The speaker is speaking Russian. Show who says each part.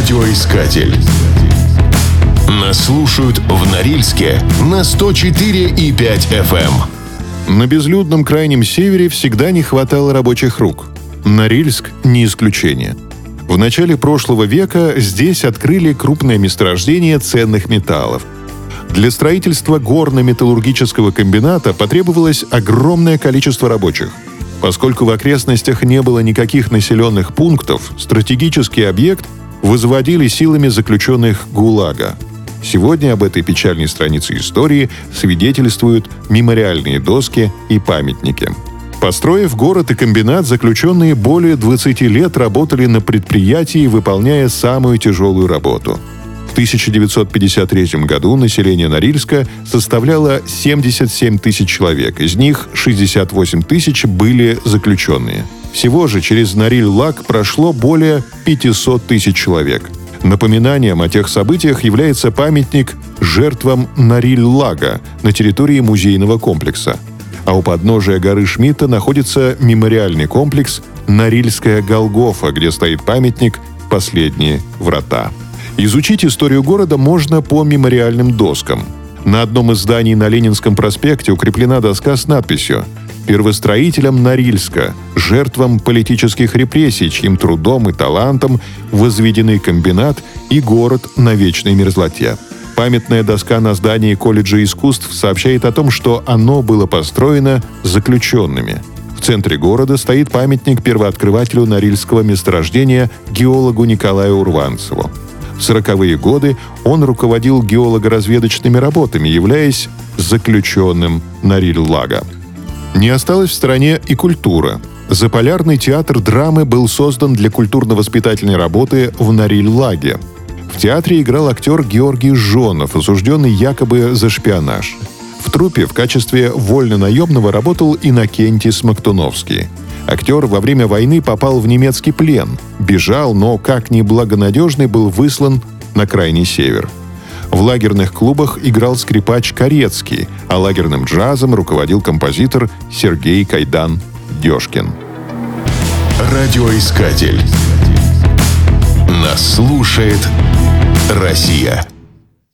Speaker 1: Радиоискатель. Нас слушают в Норильске на 104 и 5 FM.
Speaker 2: эм. На безлюдном крайнем севере всегда не хватало рабочих рук. Норильск – не исключение. В начале прошлого века здесь открыли крупное месторождение ценных металлов. Для строительства горно-металлургического комбината потребовалось огромное количество рабочих – Поскольку в окрестностях не было никаких населенных пунктов, стратегический объект возводили силами заключенных ГУЛАГа. Сегодня об этой печальной странице истории свидетельствуют мемориальные доски и памятники. Построив город и комбинат, заключенные более 20 лет работали на предприятии, выполняя самую тяжелую работу – в 1953 году население Норильска составляло 77 тысяч человек, из них 68 тысяч были заключенные. Всего же через Нориль-Лак прошло более 500 тысяч человек. Напоминанием о тех событиях является памятник жертвам Нориль-Лага на территории музейного комплекса. А у подножия горы Шмидта находится мемориальный комплекс Норильская Голгофа, где стоит памятник «Последние врата». Изучить историю города можно по мемориальным доскам. На одном из зданий на Ленинском проспекте укреплена доска с надписью «Первостроителям Норильска, жертвам политических репрессий, чьим трудом и талантом возведены комбинат и город на вечной мерзлоте». Памятная доска на здании колледжа искусств сообщает о том, что оно было построено заключенными. В центре города стоит памятник первооткрывателю Норильского месторождения геологу Николаю Урванцеву. В 40-е годы он руководил геолого-разведочными работами, являясь заключенным Нориль-Лага. Не осталась в стране и культура. Заполярный театр драмы был создан для культурно-воспитательной работы в Нориль-Лаге. В театре играл актер Георгий Жонов, осужденный якобы за шпионаж. В трупе в качестве вольно-наемного работал Иннокентий Смоктуновский – Актер во время войны попал в немецкий плен, бежал, но, как неблагонадежный, был выслан на крайний север. В лагерных клубах играл скрипач Корецкий, а лагерным джазом руководил композитор Сергей Кайдан Дёшкин.
Speaker 1: Радиоискатель. Нас слушает Россия.